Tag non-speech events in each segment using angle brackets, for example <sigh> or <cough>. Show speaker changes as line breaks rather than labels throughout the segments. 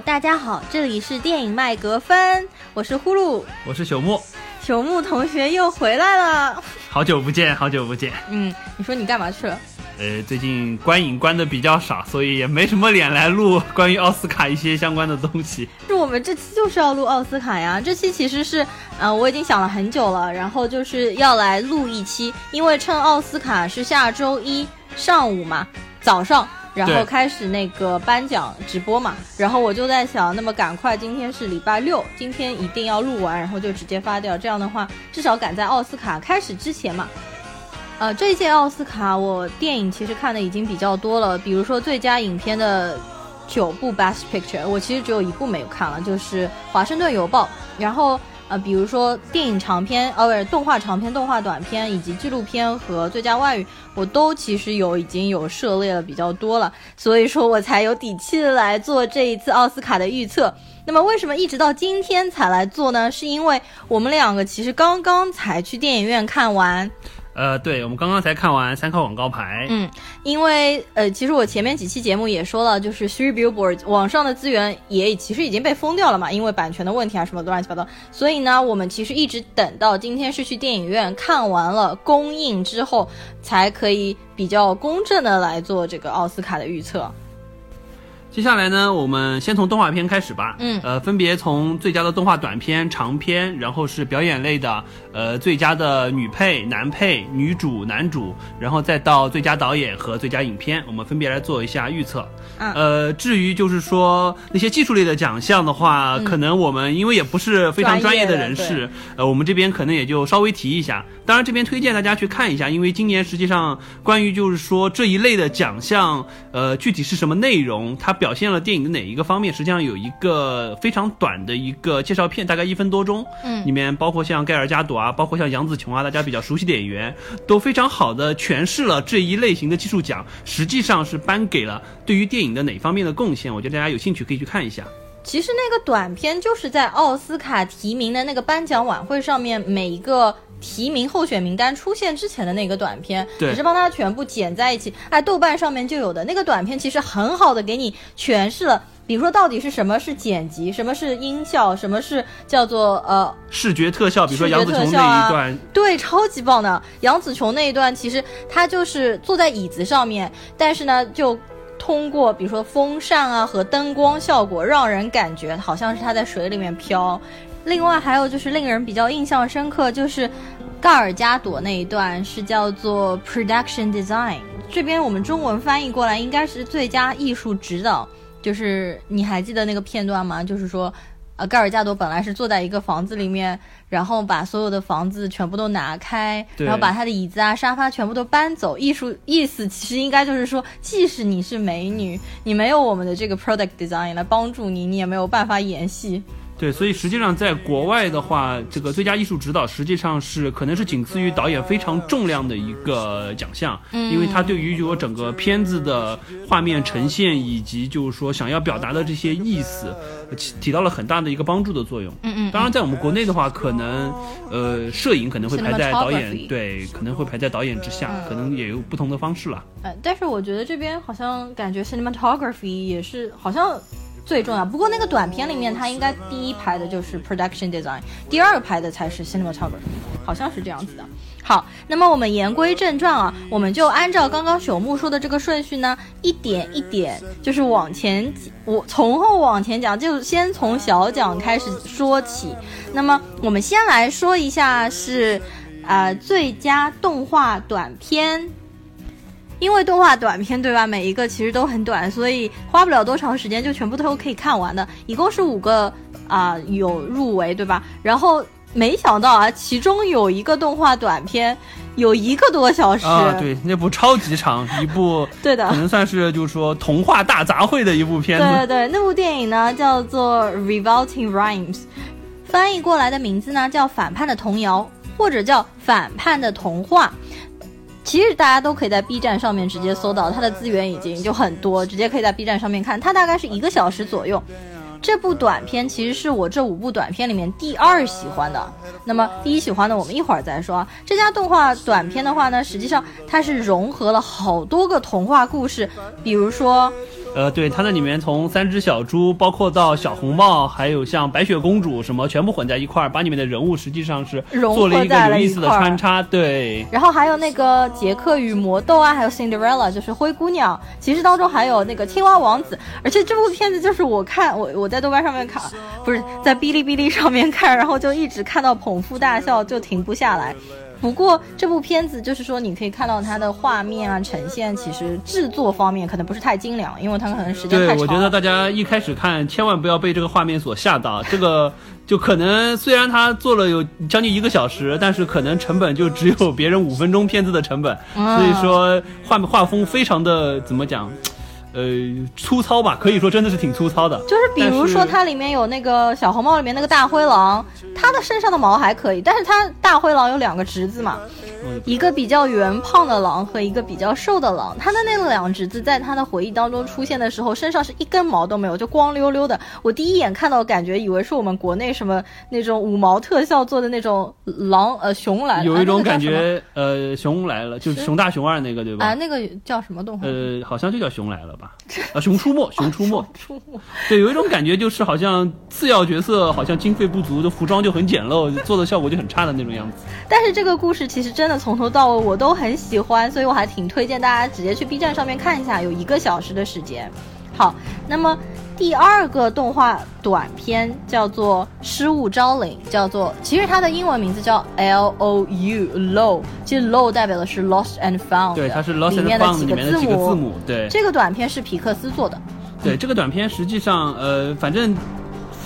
大家好，这里是电影麦格芬，我是呼噜，
我是朽木，
朽木同学又回来了，<laughs>
好久不见，好久不见。
嗯，你说你干嘛去了？
呃，最近观影观的比较少，所以也没什么脸来录关于奥斯卡一些相关的东西。
是我们这期就是要录奥斯卡呀，这期其实是，呃，我已经想了很久了，然后就是要来录一期，因为趁奥斯卡是下周一上午嘛，早上。然后开始那个颁奖直播嘛，然后我就在想，那么赶快，今天是礼拜六，今天一定要录完，然后就直接发掉，这样的话至少赶在奥斯卡开始之前嘛。呃，这一届奥斯卡我电影其实看的已经比较多了，比如说最佳影片的九部 Best Picture，我其实只有一部没有看了，就是《华盛顿邮报》，然后。啊，比如说电影长片，呃，不是动画长片、动画短片以及纪录片和最佳外语，我都其实有已经有涉猎了比较多了，所以说我才有底气来做这一次奥斯卡的预测。那么为什么一直到今天才来做呢？是因为我们两个其实刚刚才去电影院看完。
呃，对，我们刚刚才看完三块广告牌。
嗯，因为呃，其实我前面几期节目也说了，就是 Three Billboards 网上的资源也其实已经被封掉了嘛，因为版权的问题啊，什么乱七八糟。所以呢，我们其实一直等到今天是去电影院看完了公映之后，才可以比较公正的来做这个奥斯卡的预测。
接下来呢，我们先从动画片开始吧。
嗯，
呃，分别从最佳的动画短片、长片，然后是表演类的，呃，最佳的女配、男配、女主、男主，然后再到最佳导演和最佳影片，我们分别来做一下预测。呃，至于就是说那些技术类的奖项的话，可能我们因为也不是非常专业的人士，呃，我们这边可能也就稍微提一下。当然，这边推荐大家去看一下，因为今年实际上关于就是说这一类的奖项，呃，具体是什么内容，它表。表现了电影的哪一个方面？实际上有一个非常短的一个介绍片，大概一分多钟。
嗯，
里面包括像盖尔加朵啊，包括像杨紫琼啊，大家比较熟悉的演员，都非常好的诠释了这一类型的技术奖，实际上是颁给了对于电影的哪方面的贡献？我觉得大家有兴趣可以去看一下。
其实那个短片就是在奥斯卡提名的那个颁奖晚会上面，每一个。提名候选名单出现之前的那个短片，只是帮他全部剪在一起。哎，豆瓣上面就有的那个短片，其实很好的给你诠释了，比如说到底是什么是剪辑，什么是音效，什么是叫做呃
视觉特效。比如说杨紫琼那一段，
对，超级棒的。杨紫琼那一段，其实她就是坐在椅子上面，但是呢，就通过比如说风扇啊和灯光效果，让人感觉好像是她在水里面飘。另外还有就是令人比较印象深刻，就是盖尔加朵那一段是叫做 production design，这边我们中文翻译过来应该是最佳艺术指导。就是你还记得那个片段吗？就是说，呃，盖尔加朵本来是坐在一个房子里面，然后把所有的房子全部都拿开，然后把他的椅子啊、沙发全部都搬走。艺术意思其实应该就是说，即使你是美女，你没有我们的这个 product design 来帮助你，你也没有办法演戏。
对，所以实际上在国外的话，这个最佳艺术指导实际上是可能是仅次于导演非常重量的一个奖项，
嗯，
因为它对于就整个片子的画面呈现以及就是说想要表达的这些意思，起起到了很大的一个帮助的作用。
嗯嗯。
当然，在我们国内的话，可能呃摄影可能会排在导演对，可能会排在导演之下，可能也有不同的方式了。
呃，但是我觉得这边好像感觉 cinematography 也是好像。最重要，不过那个短片里面，它应该第一排的就是 production design，第二排的才是 cinematography，好像是这样子的。好，那么我们言归正传啊，我们就按照刚刚朽木说的这个顺序呢，一点一点就是往前，我从后往前讲，就先从小讲开始说起。那么我们先来说一下是，呃，最佳动画短片。因为动画短片对吧，每一个其实都很短，所以花不了多长时间就全部都可以看完的。一共是五个啊，有入围对吧？然后没想到啊，其中有一个动画短片有一个多小时
啊，对，那部超级长，一部 <laughs>
对的，
可能算是就是说童话大杂烩的一部片子。
对对对，那部电影呢叫做《Revolting Rhymes》，翻译过来的名字呢叫《反叛的童谣》或者叫《反叛的童话》。其实大家都可以在 B 站上面直接搜到它的资源，已经就很多，直接可以在 B 站上面看。它大概是一个小时左右。这部短片其实是我这五部短片里面第二喜欢的。那么第一喜欢的我们一会儿再说。这家动画短片的话呢，实际上它是融合了好多个童话故事，比如说，
呃，对，它那里面从三只小猪，包括到小红帽，还有像白雪公主什么，全部混在一块儿，把里面的人物实际上是做了一个有意思的穿插。对，
然后还有那个杰克与魔豆啊，还有 Cinderella，就是灰姑娘。其实当中还有那个青蛙王子，而且这部片子就是我看我我在豆瓣上面看，<laughs> 不是在哔哩哔哩上面看，然后就一直看到捧腹大笑，就停不下来。不过这部片子就是说，你可以看到它的画面啊，呈现其实制作方面可能不是太精良，因为它可能时间太长。
对，我觉得大家一开始看千万不要被这个画面所吓到。这个就可能虽然它做了有将近一个小时，但是可能成本就只有别人五分钟片子的成本。所以说画画风非常的怎么讲？呃，粗糙吧，可以说真的是挺粗糙的。
就是比如说，它里面有那个小红帽里面那个大灰狼，它的身上的毛还可以，但是它大灰狼有两个侄子嘛。一个比较圆胖的狼和一个比较瘦的狼，它的那两侄子在他的回忆当中出现的时候，身上是一根毛都没有，就光溜溜的。我第一眼看到，感觉以为是我们国内什么那种五毛特效做的那种狼呃熊来了，
有一种感觉呃熊来了，就是熊大熊二那个对吧？
啊，那个叫什么动画？
呃，好像就叫熊来了吧？啊，熊出没，熊出没，
出没。
对，有一种感觉就是好像次要角色好像经费不足，就服装就很简陋，做的效果就很差的那种样子。
但是这个故事其实真的从头到尾我。都很喜欢，所以我还挺推荐大家直接去 B 站上面看一下，有一个小时的时间。好，那么第二个动画短片叫做《失物招领》，叫做其实它的英文名字叫 L O U Low，其实 Low 代表的是 Lost and Found，
对，它是 Lost and
Found
里面的几个字母。对，
这个短片是皮克斯做的。
对，这个短片实际上，呃，反正。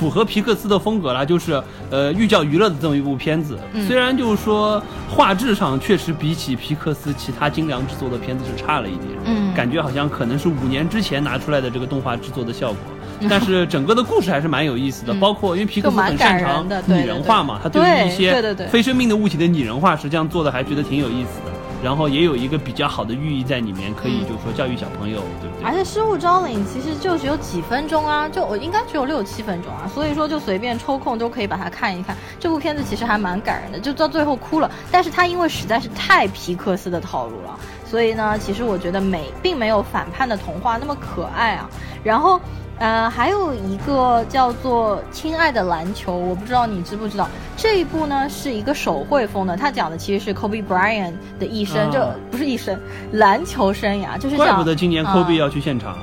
符合皮克斯的风格啦，就是呃寓教于乐的这么一部片子。虽然就是说画质上确实比起皮克斯其他精良制作的片子是差了一点，
嗯，
感觉好像可能是五年之前拿出来的这个动画制作的效果。<laughs> 但是整个的故事还是蛮有意思的，包括因为皮克斯很擅长拟人化嘛，他对于一些非生命的物体的拟人化，实际上做的还觉得挺有意思的。然后也有一个比较好的寓意在里面，可以就是说教育小朋友，对不对？
而且失物招领其实就只有几分钟啊，就我应该只有六七分钟啊，所以说就随便抽空都可以把它看一看。这部片子其实还蛮感人的，就到最后哭了。但是它因为实在是太皮克斯的套路了，所以呢，其实我觉得美并没有反叛的童话那么可爱啊。然后。呃，还有一个叫做《亲爱的篮球》，我不知道你知不知道，这一部呢是一个手绘风的，它讲的其实是 Kobe Bryant 的一生，就不是一生篮球生涯，就是
怪不得今年 Kobe 要去现场，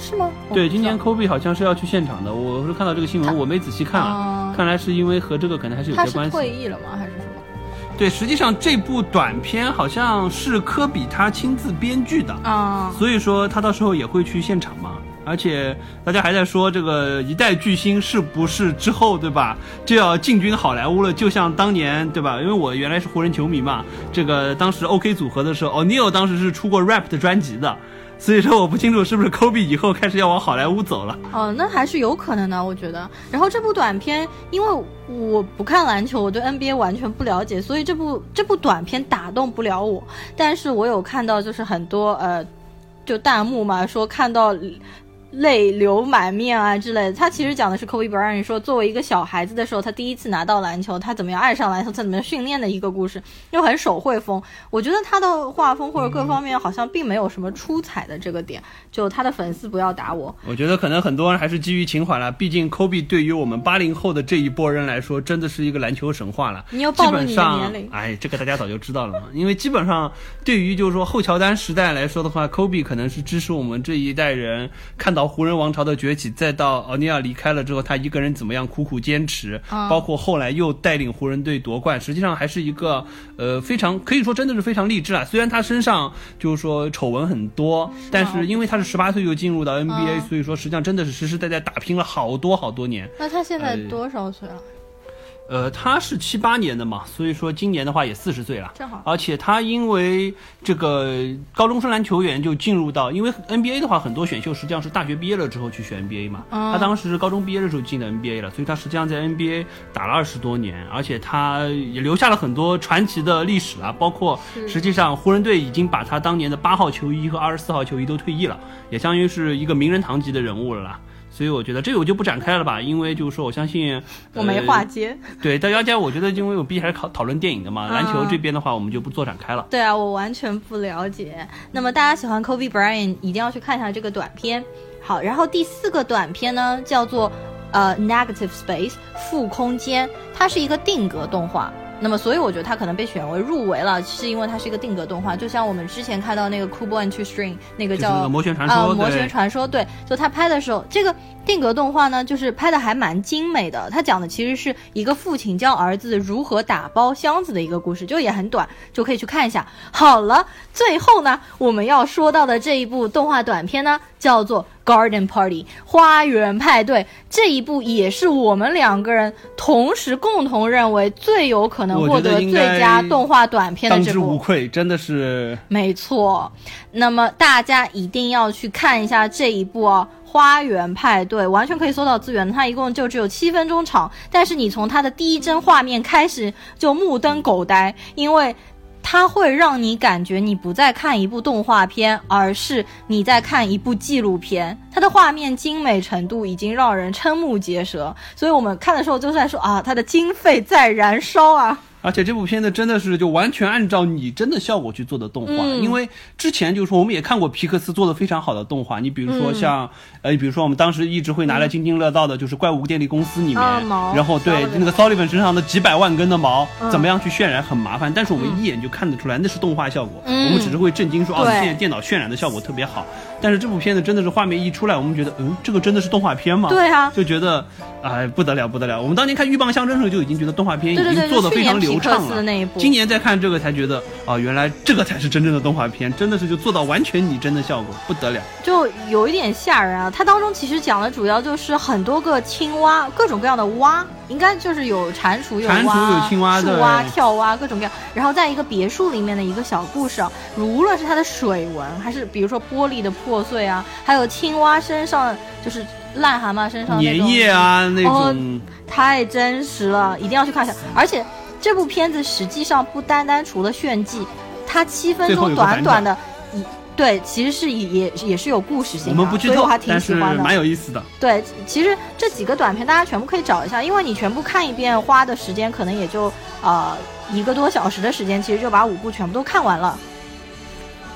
是吗？
对，今年 Kobe 好像是要去现场的，我是看到这个新闻，我没仔细看啊，看来是因为和这个可能还是有些关系。
他退役了吗？还是什么？
对，实际上这部短片好像是科比他亲自编剧的
啊，
所以说他到时候也会去现场嘛。而且大家还在说这个一代巨星是不是之后对吧就要进军好莱坞了？就像当年对吧？因为我原来是湖人球迷嘛，这个当时 OK 组合的时候，o n e i l 当时是出过 rap 的专辑的，所以说我不清楚是不是 Kobe 以后开始要往好莱坞走了。
哦，那还是有可能的，我觉得。然后这部短片，因为我不看篮球，我对 NBA 完全不了解，所以这部这部短片打动不了我。但是我有看到就是很多呃，就弹幕嘛，说看到。泪流满面啊之类的，他其实讲的是 Kobe Bryant 说，作为一个小孩子的时候，他第一次拿到篮球，他怎么样爱上篮球，他怎么样训练的一个故事，又很手绘风。我觉得他的画风或者各方面好像并没有什么出彩的这个点。就他的粉丝不要打我。
我觉得可能很多人还是基于情怀了，毕竟 Kobe 对于我们八零后的这一波人来说，真的是一个篮球神话了。
你要暴露你的年龄？
哎，这个大家早就知道了嘛。因为基本上对于就是说后乔丹时代来说的话，Kobe 可能是支持我们这一代人看到湖人王朝的。崛起，再到奥尼尔离开了之后，他一个人怎么样苦苦坚持，包括后来又带领湖人队夺冠，实际上还是一个呃非常可以说真的是非常励志啊。虽然他身上就是说丑闻很多，但是因为他是十八岁就进入到 NBA，所以说实际上真的是实实在在打拼了好多好多年。
那他现在多少岁了？
呃，他是七八年的嘛，所以说今年的话也四十岁了，
正好。
而且他因为这个高中生篮球员就进入到，因为 NBA 的话很多选秀实际上是大学毕业了之后去选 NBA 嘛，他当时是高中毕业的时候进的 NBA 了，所以他实际上在 NBA 打了二十多年，而且他也留下了很多传奇的历史啊，包括实际上湖人队已经把他当年的八号球衣和二十四号球衣都退役了，也相当于是一个名人堂级的人物了啦。所以我觉得这个我就不展开了吧，因为就是说我相信
我没话接。<laughs>
对，大家我觉得因为我毕竟还是考讨论电影的嘛，篮球这边的话我们就不做展开了。
对啊，我完全不了解。那么大家喜欢 Kobe Bryant，一定要去看一下这个短片。好，然后第四个短片呢叫做呃 Negative Space 负空间，它是一个定格动画。那么，所以我觉得它可能被选为入围了，是因为它是一个定格动画，就像我们之前看到那个《Cool Boy to String》那个叫
魔旋传说
啊，魔
对
旋传说，对，就他拍的时候，这个定格动画呢，就是拍的还蛮精美的。他讲的其实是一个父亲教儿子如何打包箱子的一个故事，就也很短，就可以去看一下。好了，最后呢，我们要说到的这一部动画短片呢，叫做《Garden Party》花园派对。这一部也是我们两个人同时共同认为最有可能获得最佳动画短片的
当
这部。
之无愧，真的是
没错，那么大家一定要去看一下这一部哦，《花园派对》完全可以搜到资源，它一共就只有七分钟长，但是你从它的第一帧画面开始就目瞪口呆，因为。它会让你感觉你不再看一部动画片，而是你在看一部纪录片。它的画面精美程度已经让人瞠目结舌，所以我们看的时候就在说啊，它的经费在燃烧啊。
而且这部片子真的是就完全按照拟真的效果去做的动画，
嗯。
因为之前就是说我们也看过皮克斯做的非常好的动画，你比如说像、呃，比如说我们当时一直会拿来津津乐道的，就是《怪物电力公司》里面，
啊
然后对那个 Sullivan 身上的几百万根的毛，
嗯。
怎么样去渲染很麻烦，但是我们一眼就看得出来那是动画效果，
嗯。
我们只是会震惊说哦，
对。
现在电脑渲染的效果特别好，但是这部片子真的是画面一出来，我们觉得嗯，这个真的是动画片吗？
对啊，
就觉得哎不得了不得了，我们当年看《鹬蚌相争》的时候就已经觉得动画片已经做得非常
年皮克
流畅了。
斯的那一部，
今年再看这个才觉得啊，原来这个才是真正的动画片，真的是就做到完全拟真的效果，不得了。
就有一点吓人啊！它当中其实讲的主要就是很多个青蛙，各种各样的蛙，应该就是有蟾蜍、有蛙、
蟾蜍有青蛙
树蛙、跳蛙，各种各样。然后在一个别墅里面的一个小故事啊，无论是它的水纹，还是比如说玻璃的破碎啊，还有青蛙身上就是癞蛤蟆身上那
粘液啊那
哦
种，
太真实了，一定要去看一下。而且这部片子实际上不单单除了炫技，它七分钟短短的，一对，其实是也也也是有故事性的，
我们不剧透
所以我还，挺喜欢的。
蛮有意思的。
对，其实这几个短片大家全部可以找一下，因为你全部看一遍花的时间可能也就呃一个多小时的时间，其实就把五部全部都看完了。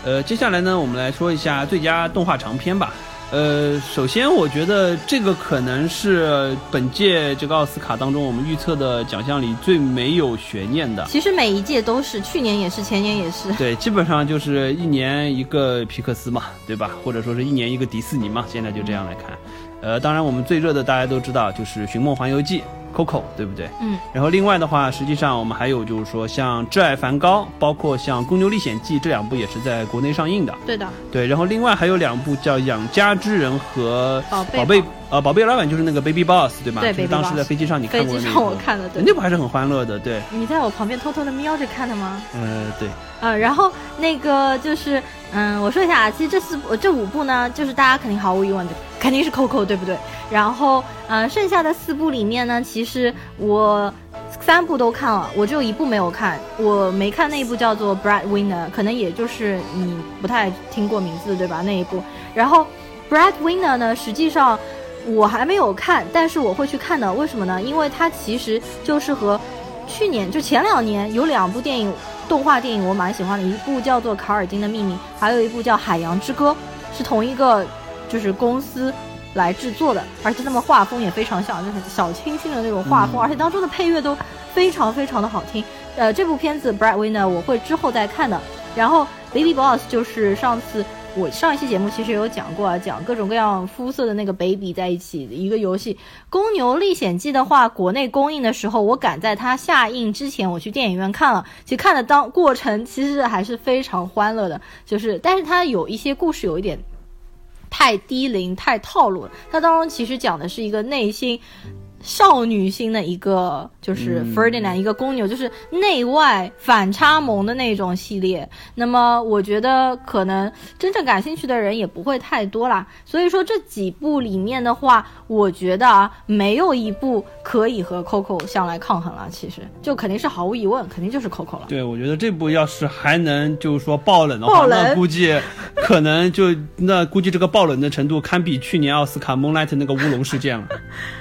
呃，接下来呢，我们来说一下最佳动画长片吧。呃，首先我觉得这个可能是本届这个奥斯卡当中我们预测的奖项里最没有悬念的。
其实每一届都是，去年也是，前年也是。
对，基本上就是一年一个皮克斯嘛，对吧？或者说是一年一个迪士尼嘛，现在就这样来看。呃，当然我们最热的大家都知道就是《寻梦环游记》Coco，对不对？
嗯。
然后另外的话，实际上我们还有就是说像《挚爱梵高》，包括像《公牛历险记》这两部也是在国内上映的。
对的，
对，然后另外还有两部叫《养家之人》和
宝贝
宝贝呃宝贝老板就是那个 Baby Boss 对吧？
对
就是当时在飞机上你看过的那一部，
上我看的，对。
那部还是很欢乐的，对，
你在我旁边偷偷的瞄着看的吗？
呃对。
呃，然后那个就是，嗯，我说一下啊，其实这四部、这五部呢，就是大家肯定毫无疑问的，肯定是 Coco，对不对？然后，呃，剩下的四部里面呢，其其实我三部都看了，我只有一部没有看，我没看那一部叫做《Brad Winner》，可能也就是你不太听过名字，对吧？那一部。然后，《Brad Winner》呢，实际上我还没有看，但是我会去看的。为什么呢？因为它其实就是和去年就前两年有两部电影。动画电影我蛮喜欢的，一部叫做《卡尔金的秘密》，还有一部叫《海洋之歌》，是同一个就是公司来制作的，而且他们画风也非常像，就是小清新的那种画风，
嗯
而且当中的配乐都非常非常的好听。呃，这部片子《Brad Winner》我会之后再看的。然后《Baby Boss》就是上次我上一期节目其实有讲过啊，讲各种各样肤色的那个 baby 在一起的一个游戏。《公牛历险记》的话，国内公映的时候，我赶在它下映之前，我去电影院看了。其实看的当过程其实还是非常欢乐的，就是但是它有一些故事有一点太低龄、太套路了。它当中其实讲的是一个内心。少女心的一个就是
嗯
Ferdinand、一个公牛，就是内外反差萌的那种系列。那么我觉得可能真正感兴趣的人也不会太多啦。所以说这几部里面的话，我觉得啊，没有一部可以和 Coco 相来抗衡了。其实就肯定是毫无疑问，肯定就是 Coco 了。
对，我觉得这部要是还能就是说爆冷的话，那估计可能就那估计这个爆冷的程度堪比去年奥斯卡 Moonlight 那个乌龙事件了。<laughs>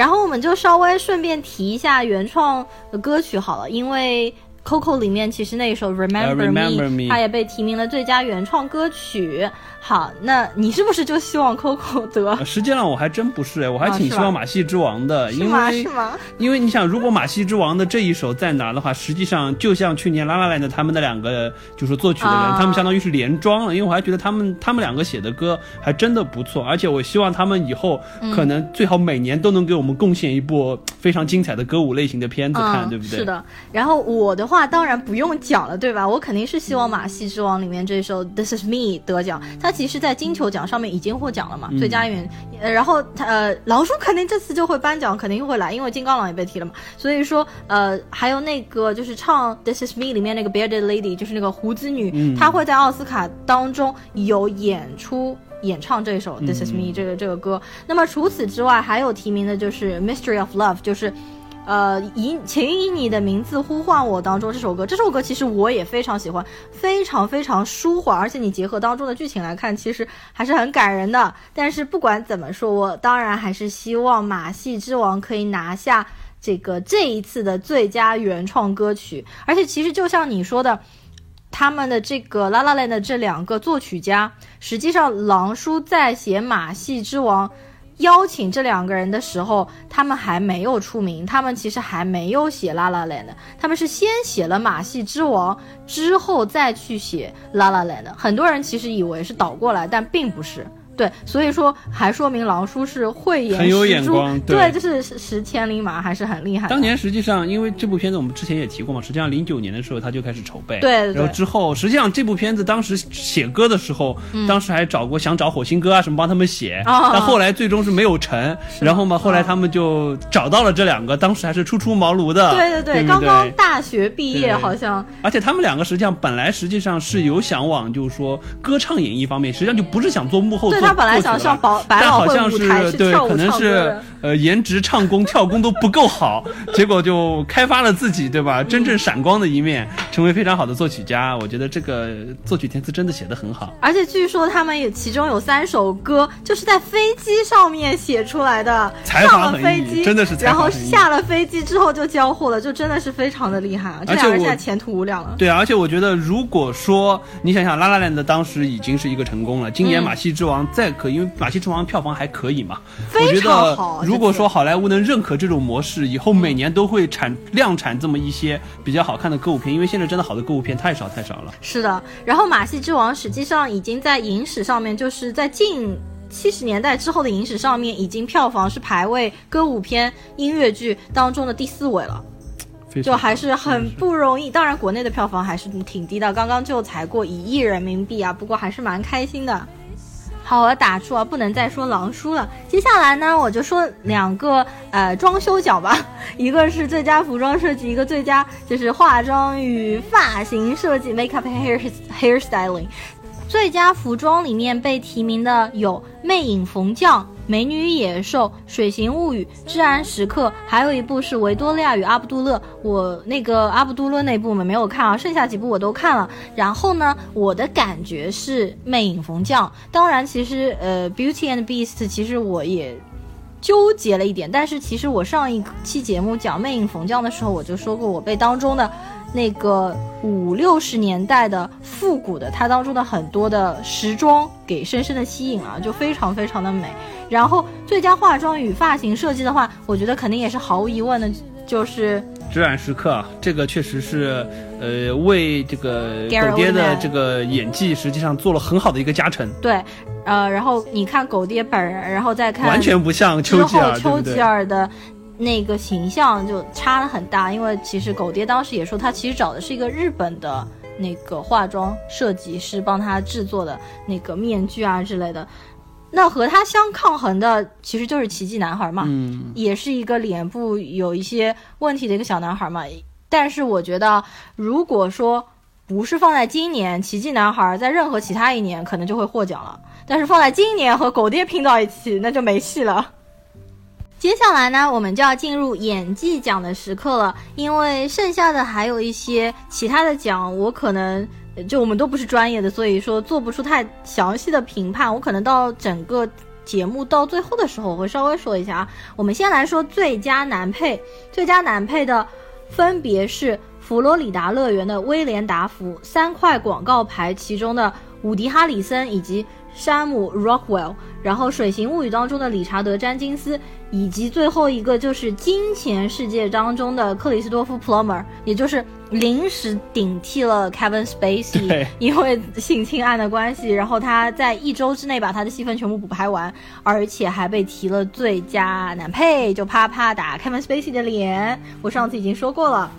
然后我们就稍微顺便提一下原创的歌曲好了，因为 Coco 里面其实那一首 Remember,
Remember Me
它也被提名了最佳原创歌曲。好，那你是不是就希望 Coco 得？
呃实际上我还真不是哎，我还挺希望马戏之王的，因
是吗？
为
是吗？
因为你想，如果马戏之王的这一首再拿的话，实际上就像去年拉拉 land 他们的两个就是作曲的人，
啊
他们相当于是连庄了。因为我还觉得他们他们两个写的歌还真的不错，而且我希望他们以后
嗯
可能最好每年都能给我们贡献一部非常精彩的歌舞类型的片子看，
嗯，
对不对？
是。的。然后我的话当然不用讲了，对吧？我肯定是希望《马戏之王》里面这首《This Is Me》得奖。它其实，在金球奖上面已经获奖了嘛，
嗯
最佳原。呃然后他呃，狼叔肯定这次就会颁奖，肯定会来，因为金刚狼也被提了嘛。所以说，呃，还有那个就是唱《This Is Me》里面那个 Bearded Lady，就是那个胡子女，
嗯
她会在奥斯卡当中有演出。演唱这首《This Is Me》
嗯
这个这个歌，那么除此之外，还有提名的就是《Mystery of Love》，就是呃，以请以你的名字呼唤我当中这首歌，这首歌其实我也非常喜欢，非常非常舒缓，而且你结合当中的剧情来看，其实还是很感人的。但是不管怎么说，我当然还是希望《马戏之王》可以拿下这个这一次的最佳原创歌曲。而且其实就像你说的。他们的这个《La La Land》的这两个作曲家，实际上狼叔在写《马戏之王》邀请这两个人的时候，他们还没有出名，他们其实还没有写《拉拉链》的》，他们是先写了《马戏之王》，之后再去写《La La Land》。很多人其实以为是倒过来，但并不是。对，所以说还说明狼叔是慧眼
很有眼
识珠
光对。
对，就是识识千里马，还是很厉害。
当年实际上，因为这部片子我们之前也提过嘛，实际上零九年的时候他就开始筹备，
对对对。
然后之后，实际上这部片子当时写歌的时候，当时还找过想找火星哥啊什么帮他们写，但后来最终是没有成。然后嘛，后来他们就找到了这两个，当时还是初出茅庐的，
对对
对不
刚刚大学毕业，好像。
而且他们两个实际上本来实际上是有想往就是说歌唱演艺方面，实际上就不是想做幕后做
对他本来想上
作曲了
百百老汇
但好像
舞台
是对，
是跳舞
可能是。呃颜值、唱功、跳功都不够好，<laughs> 结果就开发了自己对吧？真正闪光的一面，成为非常好的作曲家。我觉得这个作曲填词真的写得很好。
而且据说他们也其中有三首歌就是在飞机上面写出来的，
才
上了飞机
真的是
然后下了飞机之后就交货了，就真的是非常的厉害
而且我
两个人现在前途无量了。
对啊，而且我觉得，如果说你想想，《拉拉 land》当时已经是一个成功了，今年
嗯《
马戏之王》再可，因为《马戏之王》票房还可以嘛，
非
我觉得如果说好莱坞能认可这种模式，以后每年都会产量产这么一些比较好看的歌舞片，因为现在真的好的歌舞片太少太少了。
是的，然后《马戏之王》实际上已经在影史上面，就是在近七十年代之后的影史上面，已经票房是排位歌舞片、音乐剧当中的第四位了。就还是很不容易。当然，国内的票房还是挺低的，刚刚就才过一亿人民币啊，不过还是蛮开心的。好，我要打住啊，不能再说狼叔了。接下来呢，我就说两个呃装修奖吧，<laughs> 一个是最佳服装设计，一个最佳就是化妆与发型设计 （makeup hair hairstyling）。最佳服装里面被提名的有《魅影缝匠》《美女与野兽》《水形物语》《至暗时刻》，还有一部是《维多利亚与阿卜杜勒》。我那个阿卜杜勒那部我们没有看啊，剩下几部我都看了。然后呢，我的感觉是《魅影缝匠》。当然，其实呃，《Beauty and Beast》其实我也。纠结了一点，但是其实我上一期节目讲《魅影缝匠》的时候，我就说过，我被当中的那个五六十年代的复古的，它当中的很多的时装给深深的吸引了，就非常非常的美。然后最佳化妆与发型设计的话，我觉得肯定也是毫无疑问的，就是
至暗时刻，啊，这个确实是，呃，为这个狗爹的这个演技，实际上做了很好的一个加成，
对，呃，然后你看狗爹本人，然后再看
完全不像丘吉尔，对
丘吉？尔的那个形象就差的很大，因为其实狗爹当时也说，他其实找的是一个日本的那个化妆设计师帮他制作的那个面具啊之类的。那和他相抗衡的其实就是奇迹男孩嘛，
嗯，
也是一个脸部有一些问题的一个小男孩嘛。但是我觉得，如果说不是放在今年，奇迹男孩在任何其他一年可能就会获奖了。但是放在今年和狗爹拼到一起，那就没戏了。接下来呢，我们就要进入演技奖的时刻了，因为剩下的还有一些其他的奖，我可能就我们都不是专业的，所以说做不出太详细的评判。我可能到整个节目到最后的时候，我会稍微说一下啊。我们先来说最佳男配，最佳男配的分别是佛罗里达乐园的威廉达福三块广告牌，其中的伍迪哈里森以及山姆 Rockwell，然后《水形物语》当中的理查德詹金斯，以及最后一个就是《金钱世界》当中的克里斯多夫 Plummer，也就是临时顶替了 Kevin Spacey，因为性侵案的关系，然后他在一周之内把他的戏份全部补拍完，而且还被提了最佳男配，就啪啪打 Kevin Spacey 的脸。我上次已经说过了。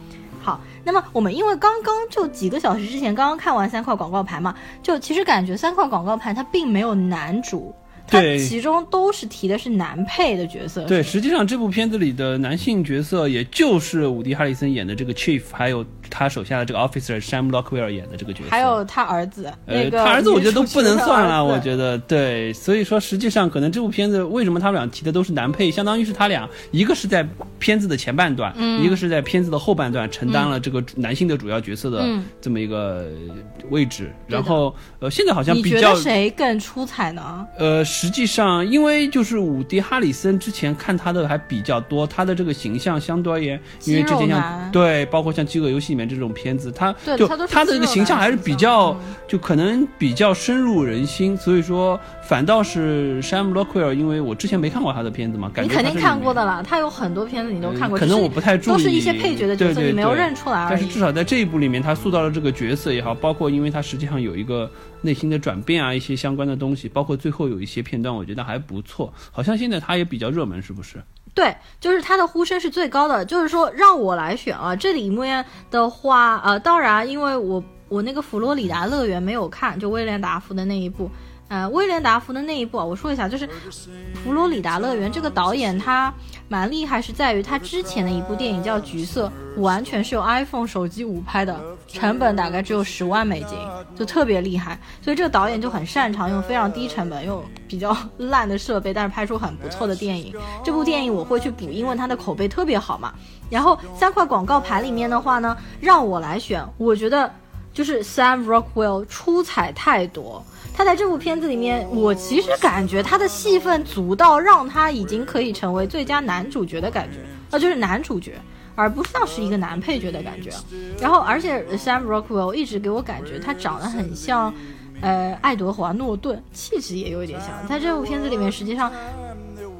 那么我们因为刚刚就几个小时之前刚刚看完三块广告牌嘛，就其实感觉三块广告牌它并没有男主，它
对
其中都是提的是男配的角色。
对，实际上这部片子里的男性角色，也就是伍迪·哈里森演的这个 Chief，还有他手下的这个 Officer Sam Lockwell 演的这个角色，
还有他儿子，
呃，
那个
他儿子我觉得都不能算了，我。觉得对，所以说实际上可能这部片子为什么他们俩提的都是男配，相当于是他俩一个是在片子的前半段，
嗯
一个是在片子的后半段承担了这个男性的主要角色的
嗯
这么一个位置，然后呃现在好像比较
你觉得谁更出彩呢？
呃，实际上，因为就是伍迪·哈里森之前看他的还比较多，他的这个形象相对而言，因为之前像对，包括像《饥饿游戏》里面这种片子，他就
他
的这个形象还是比较
嗯，
就可能比较深入人心，所以说反倒是 Sam Rockwell，因为我之前没看过他的片子嘛，感觉
你肯定看过的啦，他有很多片子你都看过，
可能我不太注意，
都是一些配角的角色，你没有认出来。
但是至少在这一部里面，他塑造了这个角色也好，包括因为他实际上有一个内心的转变啊，一些相关的东西，包括最后有一些片段，我觉得还不错。好像现在他也比较热门，是不是？
对，就是他的呼声是最高的。就是说，让我来选啊，这里面的话，呃，当然，因为我我那个佛罗里达乐园没有看，就威廉达福的那一部。呃，威廉达福的那一部啊，我说一下，就是佛罗里达乐园这个导演他蛮厉害，是在于他之前的一部电影叫《橘色》，完全是用 iPhone 手机五拍的，成本大概只有十万美金，就特别厉害。所以这个导演就很擅长用非常低成本、用比较 <laughs> 烂的设备，但是拍出很不错的电影。这部电影我会去补，因为它的口碑特别好嘛。然后三块广告牌里面的话呢，让我来选，我觉得就是 Sam Rockwell 出彩太多。他在这部片子里面，我其实感觉他的戏份足到让他已经可以成为最佳男主角的感觉，那，就是男主角，而不像是一个男配角的感觉。然后，而且 Sam Rockwell 一直给我感觉他长得很像，呃，爱德华诺顿，气质也有一点像。在这部片子里面，实际上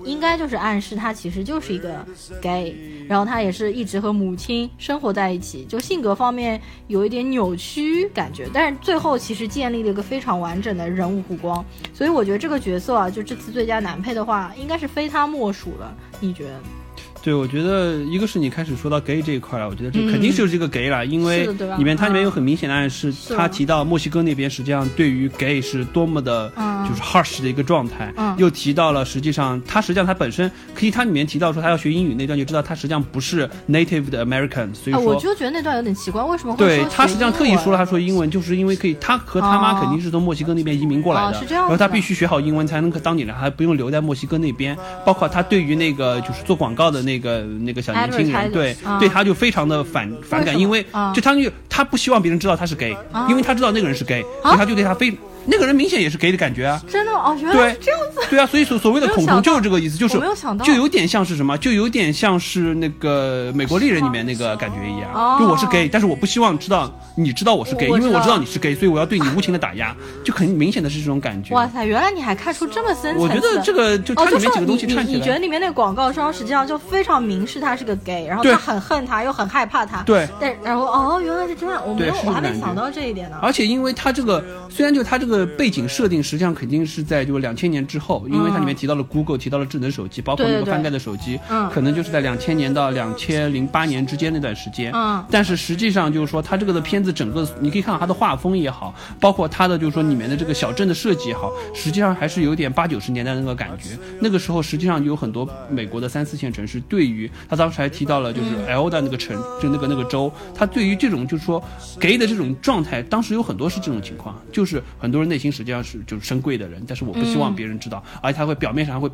应该就是暗示他其实就是一个 gay，然后他也是一直和母亲生活在一起，就性格方面有一点扭曲感觉，但是最后其实建立了一个非常完整的人物弧光，所以我觉得这个角色啊，就这次最佳男配的话，应该是非他莫属了。你觉得？
对，我觉得一个是你开始说到 gay 这一块了，我觉得这
嗯
肯定就是这个 gay 了，因为里面它里面
嗯。
有很明显的暗示，
是。
他提到墨西哥那边实际上对于 gay 是多么的，
嗯。
就是 harsh 的一个状态，
嗯。
又提到了实际上他实际上他本身可以，他里面提到说他要学英语那段就知道他实际上不是 native 的 American，所以
啊，
说。
我就觉得那段有点奇怪，为什么会
对他实际上特意说了，他说英文就是因为可以，他和他妈
哦。
肯定是从墨西哥那边移民过来的，
哦是这样的
然后他必须学好英文才能当警察，还不用留在墨西哥那边。包括他对于那个就是做广告的那个那个小年轻人，对
啊。
对，他就非常的反反感，因为
啊。
就他就他不希望别人知道他是 gay，
啊
因为他知道那个人是 gay，所以他就对他非那个人明显也是 gay 的感觉啊。
真的哦，原来是这样子。
对啊，所以所所谓的恐同就是这个意思，就是
没有想到
就有点像是什么，就有点像是那个美国丽人里面那个感觉一样，
哦
就我是 gay，但是我不希望知道你知道我是 gay，
我
因为我知道你是 gay，所以我要对你无情的打压，就很明显的是这种感觉。
哇塞，原来你还看出这么深层次的。
我觉得这个就它
哦，
里面几个东西
你
串起来，
你你觉得里面那个广告商实际上就非常明示他是个 gay，然后他很恨他，又很害怕他。
对。
但然后哦，原来是这样，我没有，
对是这
我还
个感觉
没想到这一点呢。
而且因为它这个虽然就它这个背景设定，实际上肯定是在就两千年之后，因为它里面提到了 Google，提到了智能手机，包括那个翻盖的手机，
嗯
可能就是在两千年到两千零八年之间那段时间。
嗯
但是实际上就是说，它这个的片子整个，你可以看到它的画风也好，包括它的就是说里面的这个小镇的设计也好，实际上还是有点八九十年代的那个感觉。那个时候实际上有很多美国的三四线城市，对于他当时还提到了就是 L 的那个城，就那个那个州，他对于这种就是说 gay 的这种状态，当时有很多是这种情况，就是很多人内心实际上是就是深贵的人，但是我不希望别人知道，而且他会表面上还会。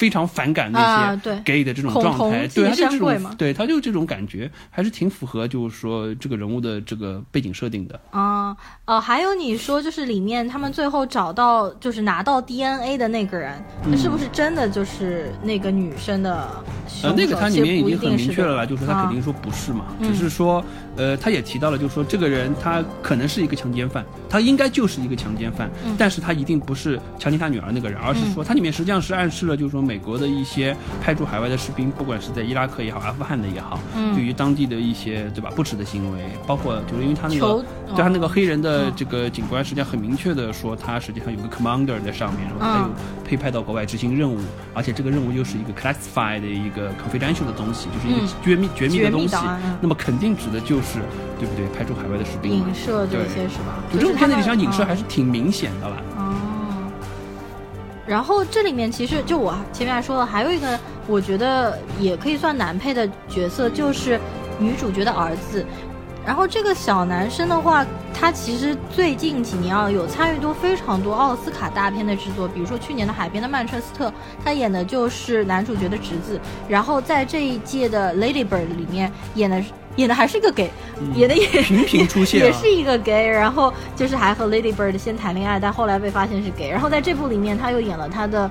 非常反感那
啊，
些
对
，gay 的这种状态，对，他就这
生贵嘛，
种对，他就这种感觉，还是挺符合，就是说这个人物的这个背景设定的。
啊，呃，还有你说就是里面他们最后找到就是拿到 DNA 的那个人，那是不是真的就是那个女生的？
呃，那个他里面已经很明确了啦，就是说他
啊。
肯定说不是嘛，
嗯。
只是说，呃，他也提到了，就是说这个人他可能是一个强奸犯，他应该就是一个强奸犯，
嗯。
但是他一定不是强奸他女儿那个人，而是说他里面实际上是暗示了，就是说美国的一些派驻海外的士兵，不管是在伊拉克也好，阿富汗的也好，
嗯
对于当地的一些对吧不耻的行为，包括就是因为他那个。对他那个黑人的
嗯
这个警官，实际上很明确的说，他实际上有个 commander 在上面，然后他有
嗯
配派到国外执行任务，而且这个任务又是一个 classified 的一个 confidential 的东西，就是一个
嗯
绝密、绝密的东西那么肯定指的就是，对不对？派驻海外的士兵嘛
影。射这
对
些是吧？
就这种
是他们
片子里上影射
嗯
还是挺明显的啦。
然后这里面其实就我前面说了，还有一个我觉得也可以算男配的角色，就是女主角的儿子。然后这个小男生的话，他其实最近几年啊有参与多非常多奥斯卡大片的制作，比如说去年的《海边的曼彻斯特》，他演的就是男主角的侄子。然后在这一届的《Lady Bird》里面演的是演的还是一个 gay，、演的也
频频出现啊 <laughs>
也是一个 gay，然后就是还和 Lady Bird 先谈恋爱，但后来被发现是 gay，然后在这部里面他又演了他的。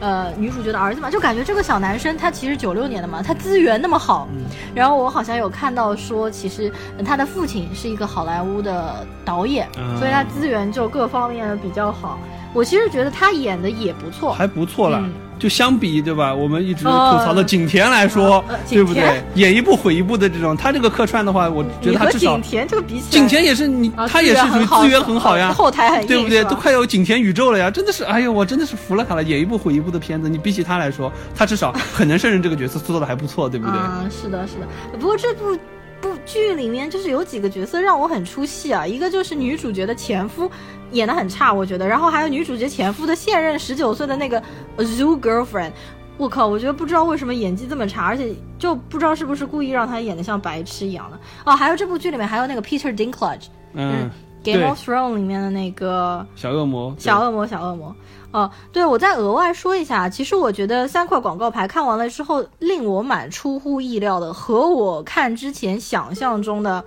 呃，女主角的儿子嘛，就感觉这个小男生他其实九六年的嘛，他资源那么好，然后我好像有看到说，其实呃他的父亲是一个好莱坞的导演，
嗯
所以他资源就各方面比较好。我其实觉得他演的也不错，
还不错了。
嗯
就相比对吧，我们一直吐
呃
槽的景甜来说，
呃
对不对？演一部毁一部的这种，他这个客串的话，我觉得他至少
景甜这个比起来，
景甜也是你，
啊
他也是属于资源很好呀，
后台很
对不对？都快有景甜宇宙了呀！真的是，哎呦，我真的是服了他了。演一部毁一部的片子，你比起他来说，他至少很能胜任这个角色，做的还不错，对不对？
啊，是的，是的。不过这部部剧里面就是有几个角色让我很出戏啊，一个就是女主角的前夫演的很差，我觉得，然后还有女主角前夫的现任十九岁的那个 zoo girlfriend。我靠！我觉得不知道为什么演技这么差，而且就不知道是不是故意让他演的像白痴一样的哦。还有这部剧里面还有那个 Peter Dinklage，
嗯
，Game of Thrones》里面的那个
小恶魔，
小恶魔，小恶魔。哦，对，我再额外说一下，其实我觉得三块广告牌看完了之后，令我蛮出乎意料的，和我看之前想象中的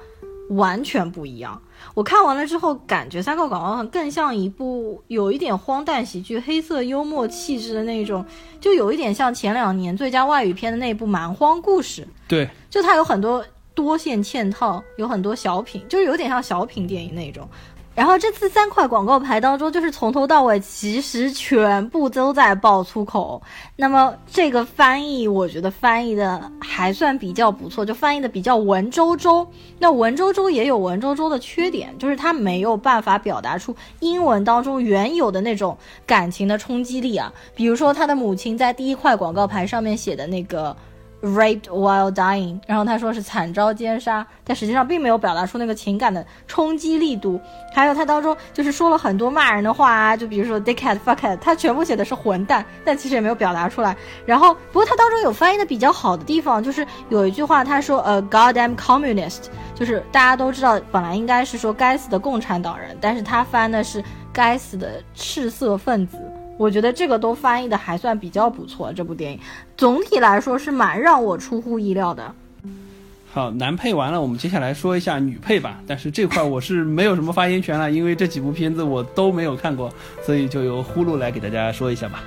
完全不一样。我看完了之后，感觉三块广告牌更像一部有一点荒诞喜剧、黑色幽默气质的那种，就有一点像前两年最佳外语片的那部《蛮荒故事》。
对，
就它有很多多线嵌套，有很多小品，就是有点像小品电影那种。然后这次三块广告牌当中，就是从头到尾其实全部都在爆粗口。那么这个翻译，我觉得翻译的还算比较不错，就翻译的比较文绉绉。那文绉绉也有文绉绉的缺点，就是它没有办法表达出英文当中原有的那种感情的冲击力啊。比如说他的母亲在第一块广告牌上面写的那个。Raped while dying，然后他说是惨遭奸杀，但实际上并没有表达出那个情感的冲击力度。还有他当中就是说了很多骂人的话啊，就比如说 dickhead、fuckhead，他全部写的是混蛋，但其实也没有表达出来。然后不过他当中有翻译的比较好的地方，就是有一句话他说呃 goddamn communist，就是大家都知道本来应该是说该死的共产党人，但是他翻的是该死的赤色分子。我觉得这个都翻译的还算比较不错，这部电影总体来说是蛮让我出乎意料的。
好，男配完了，我们接下来说一下女配吧。但是这块我是没有什么发言权了，因为这几部片子我都没有看过，所以就由呼噜来给大家说一下吧。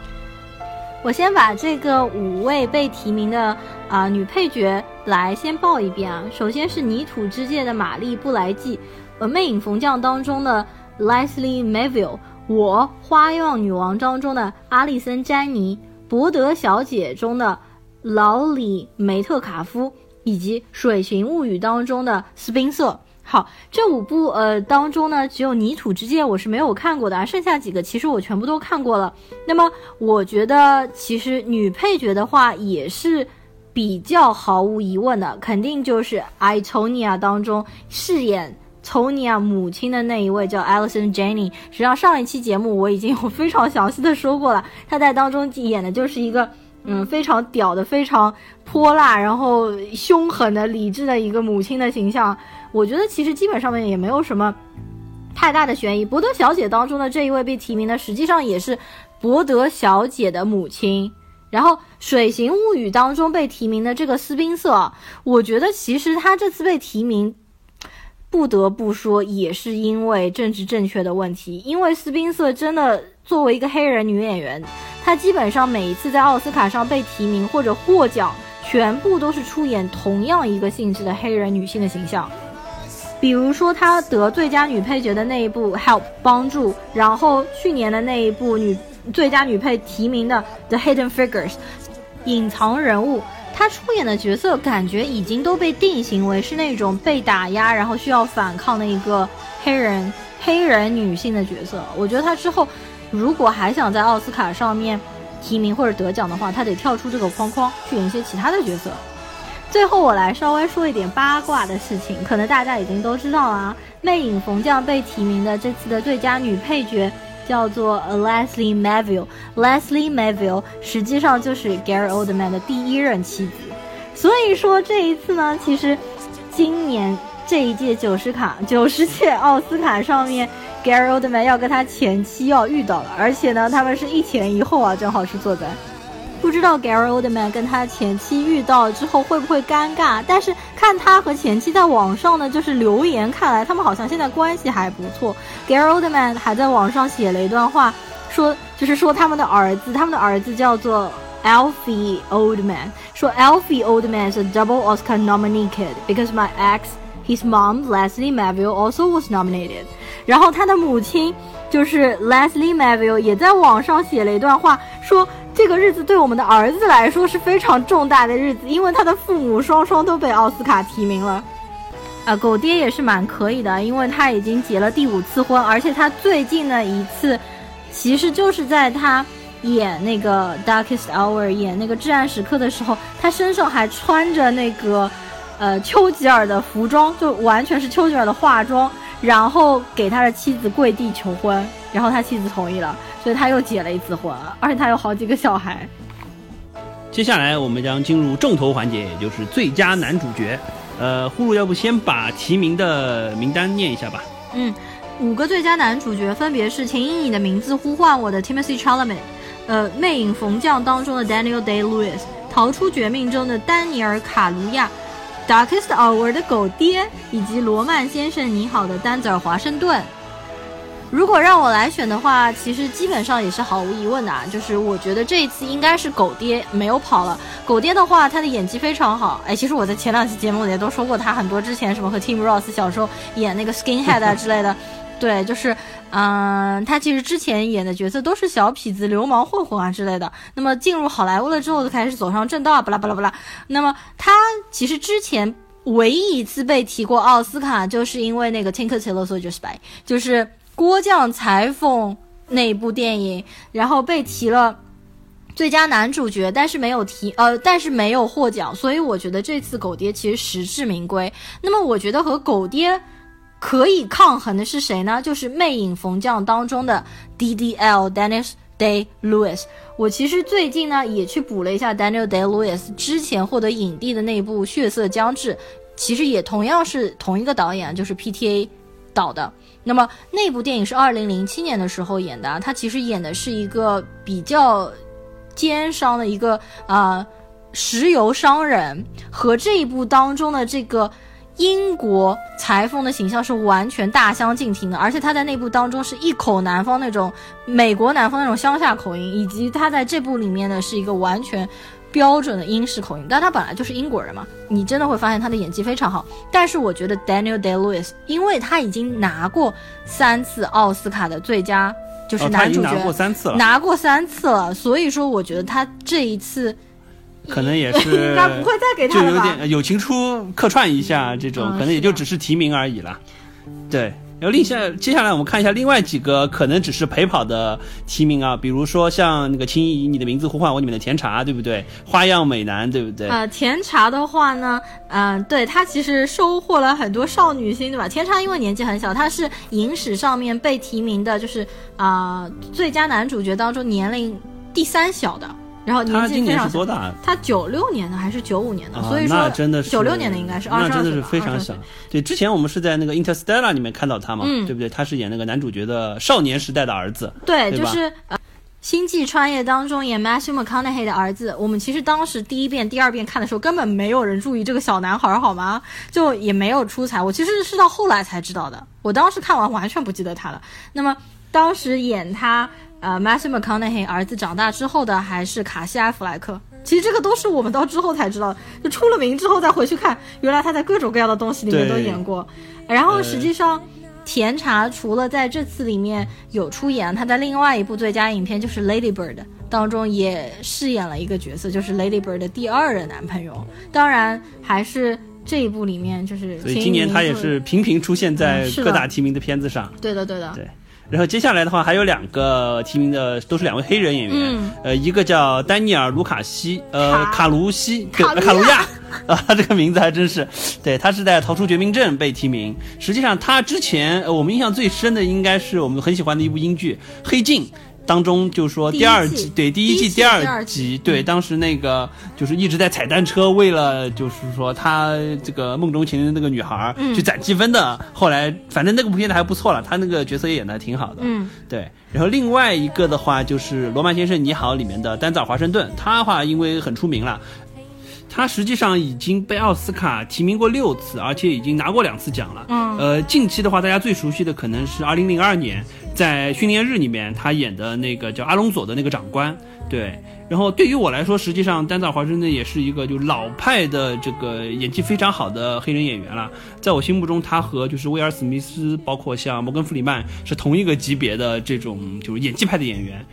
我先把这个五位被提名的啊、女配角来先报一遍啊。首先是《泥土之界》的玛丽布莱季，呃，《魅影逢将》当中的 Leslie Manville，我《花样女王》当中的阿丽森詹妮，《博德小姐》中的劳里梅特卡夫，以及《水形物语》当中的斯宾塞。好，这五部呃当中呢，只有《泥土之界》我是没有看过的啊，剩下几个其实我全部都看过了。那么我觉得其实女配角的话也是比较毫无疑问的，肯定就是《I Tonya》当中饰演 Tony 啊母亲的那一位叫 Alison Janney。实际上上一期节目我已经有非常详细的说过了，她在当中演的就是一个。嗯，非常屌的、非常泼辣，然后凶狠的、理智的一个母亲的形象。我觉得其实基本上面也没有什么太大的悬疑。博德小姐当中的这一位被提名的，实际上也是博德小姐的母亲。然后《水形物语》当中被提名的这个斯宾瑟，我觉得其实他这次被提名，不得不说也是因为政治正确的问题。因为斯宾瑟真的作为一个黑人女演员，她基本上每一次在奥斯卡上被提名或者获奖，全部都是出演同样一个性质的黑人女性的形象。比如说她得最佳女配角的那一部《Help》帮助，然后去年的那一部女。最佳女配提名的《The Hidden Figures》，隐藏人物，她出演的角色感觉已经都被定型为是那种被打压，然后需要反抗的一个黑人黑人女性的角色。我觉得她之后如果还想在奥斯卡上面提名或者得奖的话，她得跳出这个框框去演一些其他的角色。最后我来稍微说一点八卦的事情，可能大家已经都知道啊，魅影逢将被提名的这次的最佳女配角。叫做 Leslie Melville，Leslie Melville 实际上就是 Gary Oldman 的第一任妻子，所以说这一次呢，其实今年这一届九十卡九十届奥斯卡上面，Gary Oldman 要跟他前妻要遇到了，而且呢，他们是一前一后啊，正好是坐在。不知道 Gary Oldman 跟他前妻遇到之后会不会尴尬？但是看他和前妻在网上呢，就是留言看来，他们好像现在关系还不错。Gary Oldman 还在网上写了一段话，说就是说他们的儿子，他们的儿子叫做 Alfie Oldman，说 Alfie Oldman is a double Oscar nominee kid because my ex, his mom Leslie Melville also was nominated。然后他的母亲就是 Leslie Melville 也在网上写了一段话，说。这个日子对我们的儿子来说是非常重大的日子，因为他的父母双双都被奥斯卡提名了。啊，狗爹也是蛮可以的，因为他已经结了第五次婚，而且他最近的一次，其实就是在他演那个《Darkest Hour》演那个至暗时刻的时候，他身上还穿着那个，呃，丘吉尔的服装，就完全是丘吉尔的化妆，然后给他的妻子跪地求婚，然后他妻子同意了。所以他又结了一次婚，而且他有好几个小孩。
接下来我们将进入重头环节，也就是最佳男主角。呃，呼噜要不先把提名的名单念一下吧。
嗯，五个最佳男主角分别是《请以你的名字呼唤我》的 Timothy Chalamet，呃，《魅影逢将》当中的 Daniel Day Lewis，《逃出绝命》中的丹尼尔卡卢亚，《Darkest Hour》的狗爹，以及《罗曼先生你好》的丹泽尔华盛顿。如果让我来选的话，其实基本上也是毫无疑问的啊，就是我觉得这一次应该是狗爹没有跑了。狗爹的话，他的演技非常好。哎，其实我在前两期节目里都说过，他很多之前什么和 Tim Ross 小时候演那个 Skinhead 啊之类的，<laughs> 对，就是，嗯，他其实之前演的角色都是小痞子、流氓混混啊之类的。那么进入好莱坞了之后，就开始走上正道，巴拉巴拉巴拉。那么他其实之前唯一一次被提过奥斯卡，就是因为那个 Tinker Tailor Soldier Spy，就是。郭将裁缝那部电影，然后被提了最佳男主角，但是没有提，呃，但是没有获奖，所以我觉得这次狗爹其实实至名归。那么我觉得和狗爹可以抗衡的是谁呢？就是《魅影逢将》当中的 D D L Dennis Day Lewis。我其实最近呢也去补了一下 Daniel Day Lewis 之前获得影帝的那部《血色将至》，其实也同样是同一个导演，就是 P T A 导的。那么那部电影是二零零七年的时候演的，他其实演的是一个比较奸商的一个啊石油商人，和这一部当中的这个英国裁缝的形象是完全大相径庭的，而且他在那部当中是一口南方那种美国南方那种乡下口音，以及他在这部里面呢是一个完全。标准的英式口音，但他本来就是英国人嘛，你真的会发现他的演技非常好。但是我觉得 Daniel Day Lewis，因为他已经拿过三次奥斯卡的最佳，就是男主角，
拿过三次了，
拿过三次了，所以说我觉得他这一次
可能也是 <laughs>
应该不会再给他
了吧，就有点友情出客串一下这种，可能也就只是提名而已了，对。然后另下接下来我们看一下另外几个可能只是陪跑的提名啊，比如说像那个《青衣以你的名字呼唤我》里面的甜茶，对不对？花样美男，对不对？
呃，甜茶的话呢，嗯，对他其实收获了很多少女心，对吧？甜茶因为年纪很小，他是影史上面被提名的，就是啊最佳男主角当中年龄第三小的。然后
他今年是多大？
他九六年的还是九五年的？所以说
真的是
九六年的应该是二十
那真的是非常小。对，之前我们是在那个《Interstellar》里面看到他嘛，对不对？他是演那个男主角的少年时代的儿子。
对，就是呃，星际穿越》当中演 Matthew McConaughey 的儿子，我们其实当时第一遍、第二遍看的时候，根本没有人注意这个小男孩，好吗？就也没有出彩。我其实是到后来才知道的，我当时看完完全不记得他了。那么当时演他呃 Matthew McConaughey 儿子长大之后的还是卡西·埃弗莱克。其实这个都是我们到之后才知道，就出了名之后再回去看，原来他在各种各样的东西里面都演过。然后实际上。甜茶除了在这次里面有出演，他在另外一部最佳影片就是《Lady Bird》当中也饰演了一个角色，就是《Lady Bird》的第二任男朋友。当然，还是这一部里面就是。
所以今年他也是频频出现在各大提名的片子上。
对的，对的。
对。然后接下来的话还有两个提名的，都是两位黑人演员，呃，一个叫丹尼尔·卢卡西，呃，卡。卢西，卡
卢
亚，<laughs> 啊，这个名字还真是，对他是在《逃出绝命镇》被提名，实际上他之前我们印象最深的应该是我们很喜欢的一部英剧《黑镜》。当中就说第二季对第一季第二集对当时那个就是一直在踩单车，为了就是说他这个梦中情人那个女孩去攒积分的。后来反正那个部片子还不错了，他那个角色也演的挺好的。
嗯，
对。然后另外一个的话就是《罗曼先生你好》里面的丹泽尔华盛顿，他的话因为很出名了。他实际上已经被奥斯卡提名过六次，而且已经拿过两次奖了。
嗯，
呃，近期的话，大家最熟悉的可能是二零零二年在《训练日》里面他演的那个叫阿隆索的那个长官。对，然后对于我来说，实际上丹泽尔华盛顿也是一个就老派的这个演技非常好的黑人演员了。在我心目中，他和就是威尔史密斯，包括像摩根弗里曼是同一个级别的这种就是演技派的演员。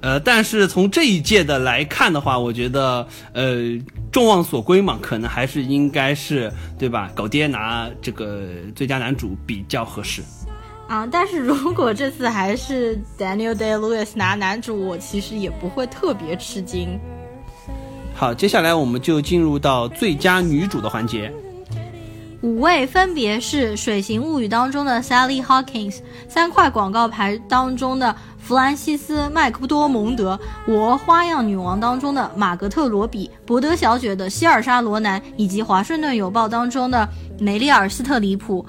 呃，但是从这一届的来看的话，我觉得，呃，众望所归嘛，可能还是应该是对吧？狗爹拿这个最佳男主比较合适。
啊，但是如果这次还是 Daniel Day Lewis 拿男主，我其实也不会特别吃惊。
好，接下来我们就进入到最佳女主的环节。
五位分别是《水形物语》当中的 Sally Hawkins，三块广告牌当中的。弗兰西斯·麦克多蒙德，《我花样女王》当中的玛格特·罗比，《博德小姐》的希尔莎·罗南，以及《华盛顿邮报》当中的梅丽尔·斯特里普。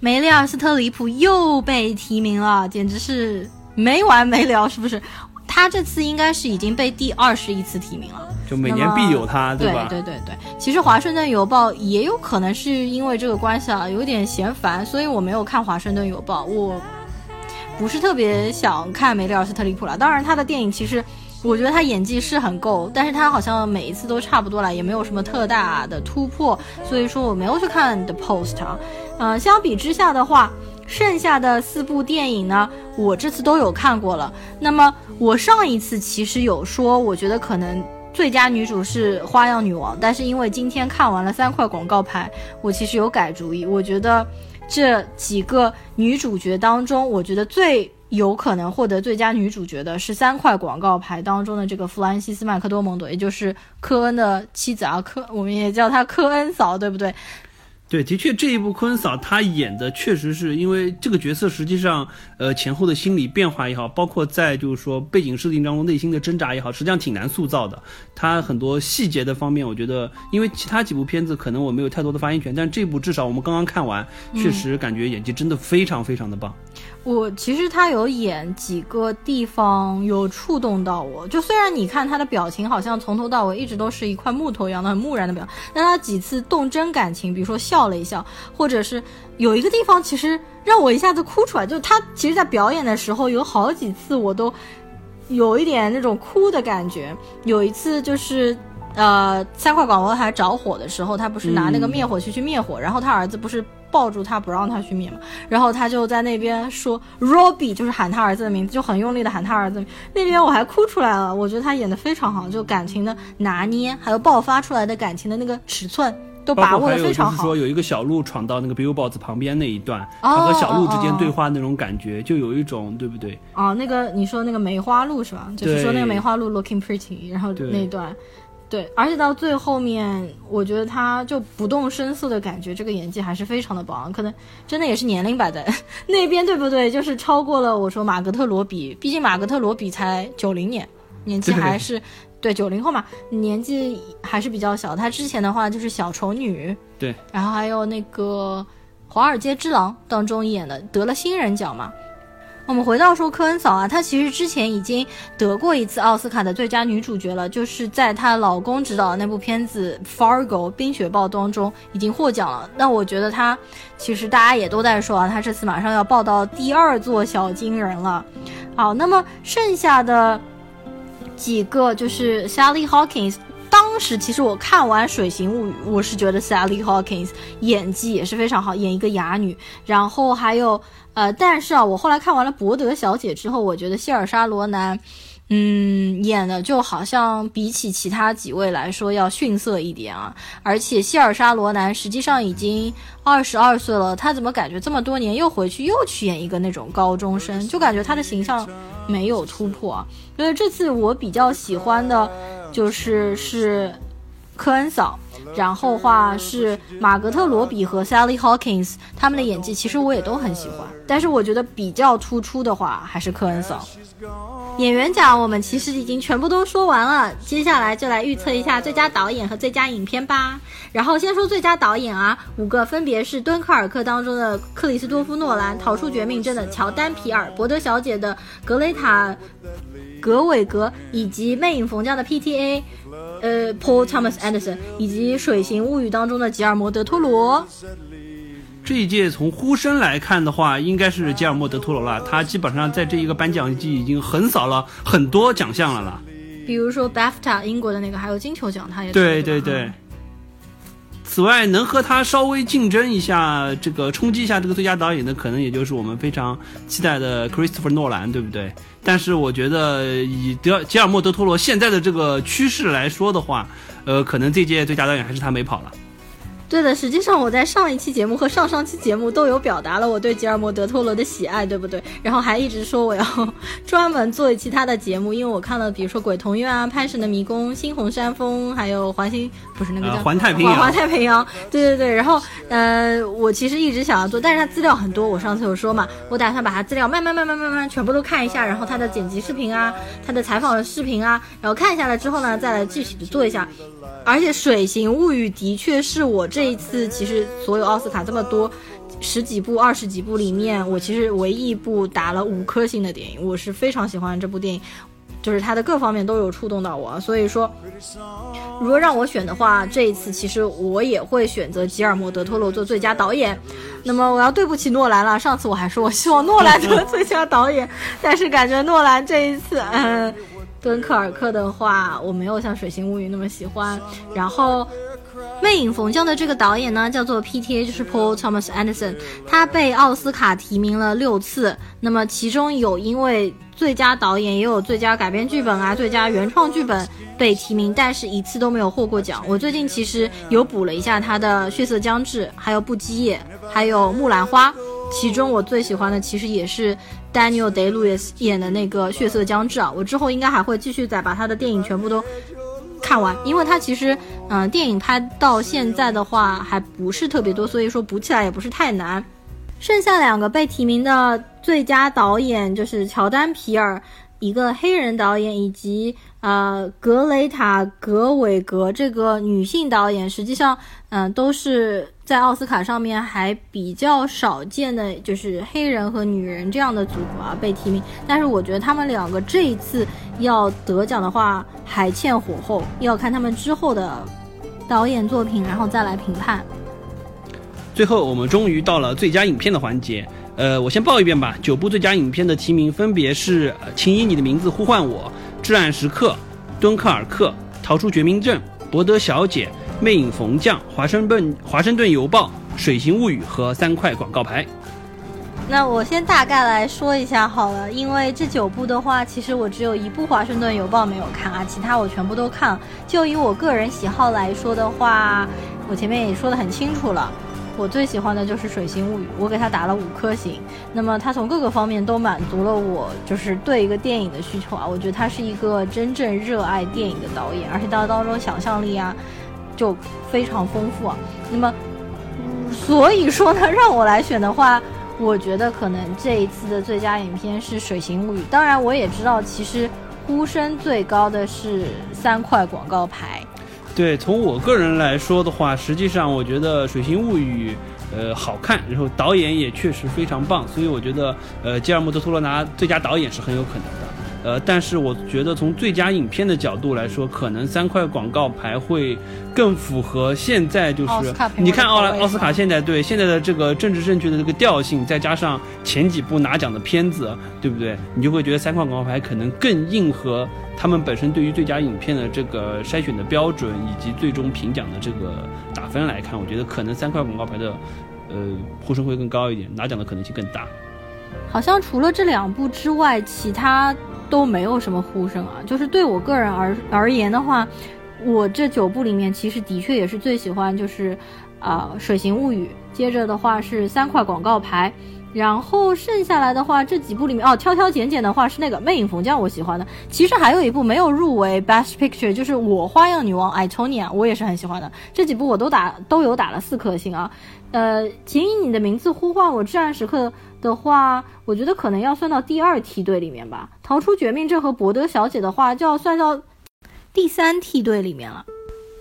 梅丽尔·斯特里普又被提名了，简直是没完没了，是不是？他这次应该是已经被第二十一次提名了，
就每年必有他，
对
吧？
对对对对。其实《华盛顿邮报》也有可能是因为这个关系啊，有点嫌烦，所以我没有看《华盛顿邮报》，我。不是特别想看梅丽尔·斯特里普了。当然，他的电影其实，我觉得他演技是很够，但是他好像每一次都差不多了，也没有什么特大的突破。所以说我没有去看《The Post》啊。嗯，相比之下的话，剩下的四部电影呢，我这次都有看过了。那么我上一次其实有说，我觉得可能最佳女主是《花样女王》，但是因为今天看完了三块广告牌，我其实有改主意，我觉得。这几个女主角当中，我觉得最有可能获得最佳女主角的是三块广告牌当中的这个弗兰西斯·麦克多蒙多，也就是科恩的妻子啊，科我们也叫她科恩嫂，对不对？
对，的确，这一部坤嫂她演的确实是因为这个角色，实际上，呃，前后的心理变化也好，包括在就是说背景设定当中内心的挣扎也好，实际上挺难塑造的。她很多细节的方面，我觉得，因为其他几部片子可能我没有太多的发言权，但这部至少我们刚刚看完，确实感觉演技真的非常非常的棒。
我其实他有演几个地方有触动到我，就虽然你看他的表情好像从头到尾一直都是一块木头一样的很木然的表，但他几次动真感情，比如说笑了一笑，或者是有一个地方其实让我一下子哭出来，就他其实在表演的时候有好几次我都有一点那种哭的感觉，有一次就是呃三块广播台着火的时候，他不是拿那个灭火器去灭火，然后他儿子不是。抱住他不让他去灭嘛，然后他就在那边说 Robbie，就是喊他儿子的名字，就很用力的喊他儿子。那边我还哭出来了，我觉得他演的非常好，就感情的拿捏，还有爆发出来的感情的那个尺寸都把握的非常好。
就是说有一个小鹿闯到那个 Billboards 旁边那一段，他和小鹿之间对话那种感觉，就有一种对不对？
哦，那个你说那个梅花鹿是吧？就是说那个梅花鹿 looking pretty，然后那一段。对，而且到最后面，我觉得他就不动声色的感觉，这个演技还是非常的棒。可能真的也是年龄摆在 <laughs> 那边，对不对？就是超过了我说马格特罗比，毕竟马格特罗比才九零年，年纪还是对九零后嘛，年纪还是比较小。他之前的话就是小丑女，
对，
然后还有那个华尔街之狼当中演的，得了新人奖嘛。我们回到说科恩嫂啊，她其实之前已经得过一次奥斯卡的最佳女主角了，就是在她老公执导的那部片子《Fargo》冰雪暴当中已经获奖了。那我觉得她其实大家也都在说啊，她这次马上要报到第二座小金人了。好，那么剩下的几个就是 Sally Hawkins。当时其实我看完《水形物语》，我是觉得 Sally Hawkins 演技也是非常好，演一个哑女。然后还有呃，但是啊，我后来看完了《博德小姐》之后，我觉得谢尔莎罗南，嗯，演的就好像比起其他几位来说要逊色一点啊。而且希尔莎罗南实际上已经二十二岁了，他怎么感觉这么多年又回去又去演一个那种高中生，就感觉他的形象没有突破。所以这次我比较喜欢的。就是是科恩嫂，然后话是马格特罗比和 Sally Hawkins，他们的演技其实我也都很喜欢，但是我觉得比较突出的话还是科恩嫂。演员奖我们其实已经全部都说完了，接下来就来预测一下最佳导演和最佳影片吧。然后先说最佳导演啊，五个分别是《敦刻尔克》当中的克里斯多夫诺兰，《逃出绝命镇》的乔丹皮尔，《伯德小姐》的格雷塔。格韦格以及《魅影逢将》的 P.T.A，呃，Paul Thomas Anderson 以及《水形物语》当中的吉尔莫·德托罗。
这一届从呼声来看的话，应该是吉尔莫·德托罗了。他基本上在这一个颁奖季已经横扫了很多奖项了啦。
比如说 BAFTA 英国的那个，还有金球奖，他也
对对对。此外，能和他稍微竞争一下，这个冲击一下这个最佳导演的，可能也就是我们非常期待的 Christopher 诺兰，对不对？但是我觉得以德吉尔莫德托罗现在的这个趋势来说的话，呃，可能这届最佳导演还是他没跑了。
对的，实际上我在上一期节目和上上期节目都有表达了我对吉尔摩·德托罗的喜爱，对不对？然后还一直说我要 <laughs> 专门做一期他的节目，因为我看了，比如说《鬼童院》啊，《潘神的迷宫》、《猩红山峰》，还有《环星》，不是那个叫《
环太平洋》。
环太平洋，对对对。然后，呃，我其实一直想要做，但是他资料很多，我上次有说嘛，我打算把他资料慢慢慢慢慢慢全部都看一下，然后他的剪辑视频啊，他的采访的视频啊，然后看下来之后呢，再来具体的做一下。而且《水形物语》的确是我这一次其实所有奥斯卡这么多十几部、二十几部里面，我其实唯一一部打了五颗星的电影。我是非常喜欢这部电影，就是它的各方面都有触动到我。所以说，如果让我选的话，这一次其实我也会选择吉尔摩·德托罗做最佳导演。那么我要对不起诺兰了，上次我还说我希望诺兰得最佳导演，但是感觉诺兰这一次，嗯。敦刻尔克的话，我没有像《水形物语》那么喜欢。然后，《魅影逢将》的这个导演呢，叫做 P.T.A，就是 Paul Thomas Anderson，他被奥斯卡提名了六次。那么其中有因为最佳导演，也有最佳改编剧本啊、最佳原创剧本被提名，但是一次都没有获过奖。我最近其实有补了一下他的《血色将至》，还有《不羁夜》，还有《木兰花》。其中我最喜欢的其实也是 Daniel Day Lewis 演的那个《血色将至》啊，我之后应该还会继续再把他的电影全部都看完，因为他其实嗯电影拍到现在的话还不是特别多，所以说补起来也不是太难。剩下两个被提名的最佳导演就是乔丹皮尔。一个黑人导演以及呃格雷塔格韦格这个女性导演，实际上嗯都是在奥斯卡上面还比较少见的，就是黑人和女人这样的组合啊被提名。但是我觉得他们两个这一次要得奖的话还欠火候，要看他们之后的导演作品，然后再来评判。
最后我们终于到了最佳影片的环节。呃，我先报一遍吧。九部最佳影片的提名分别是《请以你的名字呼唤我》《至暗时刻》《敦刻尔克》《逃出绝命镇》《伯德小姐》《魅影逢将》《华盛顿华盛顿邮报》《水形物语》和三块广告牌。
那我先大概来说一下好了，因为这九部的话，其实我只有一部《华盛顿邮报》没有看啊，其他我全部都看了。就以我个人喜好来说的话，我前面也说的很清楚了。我最喜欢的就是《水形物语》，我给他打了五颗星。那么他从各个方面都满足了我，就是对一个电影的需求啊。我觉得他是一个真正热爱电影的导演，而且他当中想象力啊，就非常丰富啊。那么，所以说呢，让我来选的话，我觉得可能这一次的最佳影片是《水形物语》。当然，我也知道其实呼声最高的是三块广告牌。
对，从我个人来说的话，实际上我觉得《水形物语》呃好看，然后导演也确实非常棒，所以我觉得呃吉尔莫德托罗拿最佳导演是很有可能的。呃，但是我觉得从最佳影片的角度来说，可能三块广告牌会更符合现在就是你看奥奥斯卡现在对现在的这个政治正确的这个调性，再加上前几部拿奖的片子，对不对？你就会觉得三块广告牌可能更应和他们本身对于最佳影片的这个筛选的标准以及最终评奖的这个打分来看，我觉得可能三块广告牌的呃呼声会更高一点，拿奖的可能性更大。
好像除了这两部之外，其他。都没有什么呼声啊，就是对我个人而而言的话，我这九部里面其实的确也是最喜欢，就是啊《水形物语》，接着的话是三块广告牌，然后剩下来的话这几部里面哦，挑挑拣拣的话是那个《魅影逢将》，我喜欢的。其实还有一部没有入围 Best Picture，就是《我花样女王》Itonia，我也是很喜欢的。这几部我都打都有打了四颗星啊。呃，请以你的名字呼唤我，至暗时刻。的话，我觉得可能要算到第二梯队里面吧。逃出绝命镇和博德小姐的话，就要算到第三梯队里面了。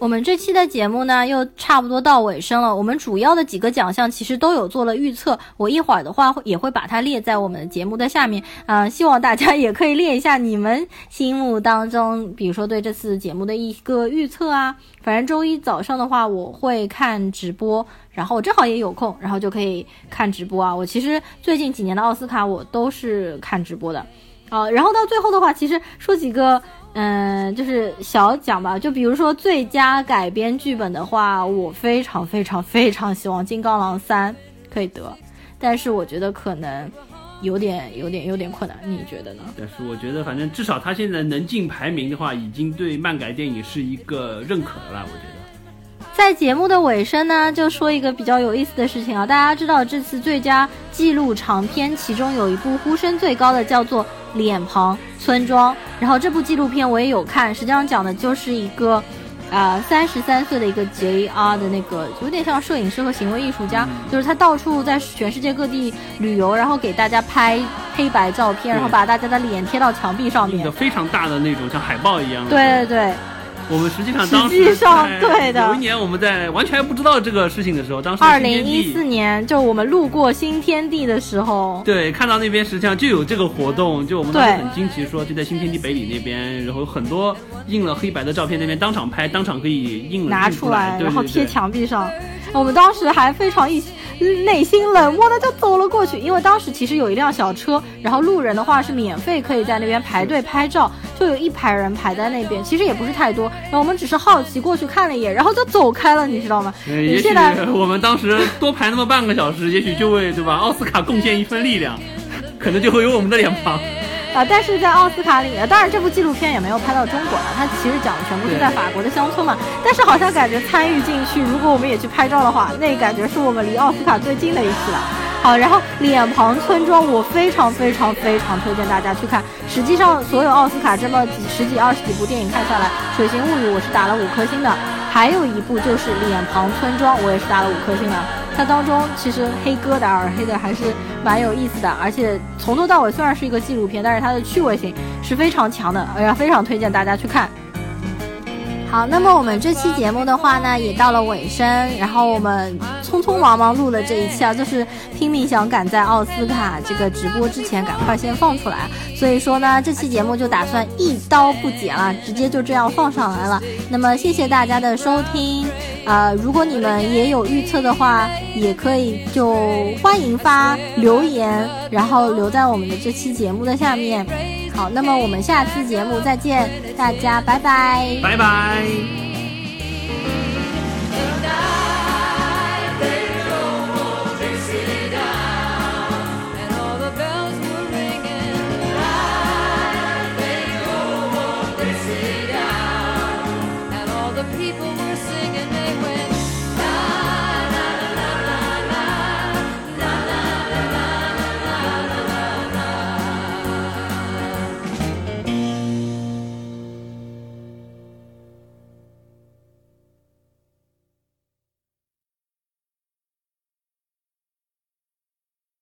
我们这期的节目呢，又差不多到尾声了。我们主要的几个奖项其实都有做了预测，我一会儿的话也会把它列在我们的节目的下面。嗯，<laughs> 希望大家也可以列一下你们心目当中，比如说对这次节目的一个预测啊。反正周一早上的话，我会看直播，然后我正好也有空，然后就可以看直播啊。我其实最近几年的奥斯卡我都是看直播的，啊，然后到最后的话，其实说几个。嗯，就是小奖吧，就比如说最佳改编剧本的话，我非常非常非常希望《金刚狼三》可以得，但是我觉得可能有点有点有点困难，你觉得呢？
但是我觉得，反正至少他现在能进排名的话，已经对漫改电影是一个认可了，我觉得。
在节目的尾声呢，就说一个比较有意思的事情啊。大家知道这次最佳纪录长片，其中有一部呼声最高的叫做《脸庞村庄》，然后这部纪录片我也有看，实际上讲的就是一个，呃，三十三岁的一个 JR 的那个，有点像摄影师和行为艺术家，就是他到处在全世界各地旅游，然后给大家拍黑白照片，然后把大家的脸贴到墙壁上面，
非常大的那种，像海报一样。
对对对。
我们实际上当时
对的，
有一年我们在完全不知道这个事情的时候，当时
二零一四年，就我们路过新天地的时候，
对，看到那边实际上就有这个活动，就我们当时很惊奇，说就在新天地北里那边，然后很多印了黑白的照片，那边当场拍，当场可以印
拿出
来，
然后贴墙壁上。我们当时还非常一内心冷漠的就走了过去，因为当时其实有一辆小车，然后路人的话是免费可以在那边排队拍照。就有一排人排在那边，其实也不是太多。然后我们只是好奇过去看了一眼，然后就走开了，你知道吗？
也许我们当时多排那么半个小时，也许就为对吧奥斯卡贡献一份力量，可能就会有我们的脸庞。
啊，但是在奥斯卡里，当然这部纪录片也没有拍到中国了，它其实讲的全部是在法国的乡村嘛。但是好像感觉参与进去，如果我们也去拍照的话，那感觉是我们离奥斯卡最近的一次了。好，然后脸庞村庄，我非常非常非常推荐大家去看。实际上，所有奥斯卡这么几十几、二十几部电影看下来，《水形物语》我是打了五颗星的。还有一部就是《脸庞村庄》，我也是打了五颗星的。它当中其实黑疙瘩儿黑的还是蛮有意思的，而且从头到尾虽然是一个纪录片，但是它的趣味性是非常强的。哎呀，非常推荐大家去看。好，那么我们这期节目的话呢，也到了尾声，然后我们匆匆忙忙录了这一期啊，就是拼命想赶在奥斯卡这个直播之前赶快先放出来，所以说呢，这期节目就打算一刀不剪了，直接就这样放上来了。那么谢谢大家的收听，呃，如果你们也有预测的话，也可以就欢迎发留言，然后留在我们的这期节目的下面。好，那么我们下期节目再见，大家拜拜，
拜拜。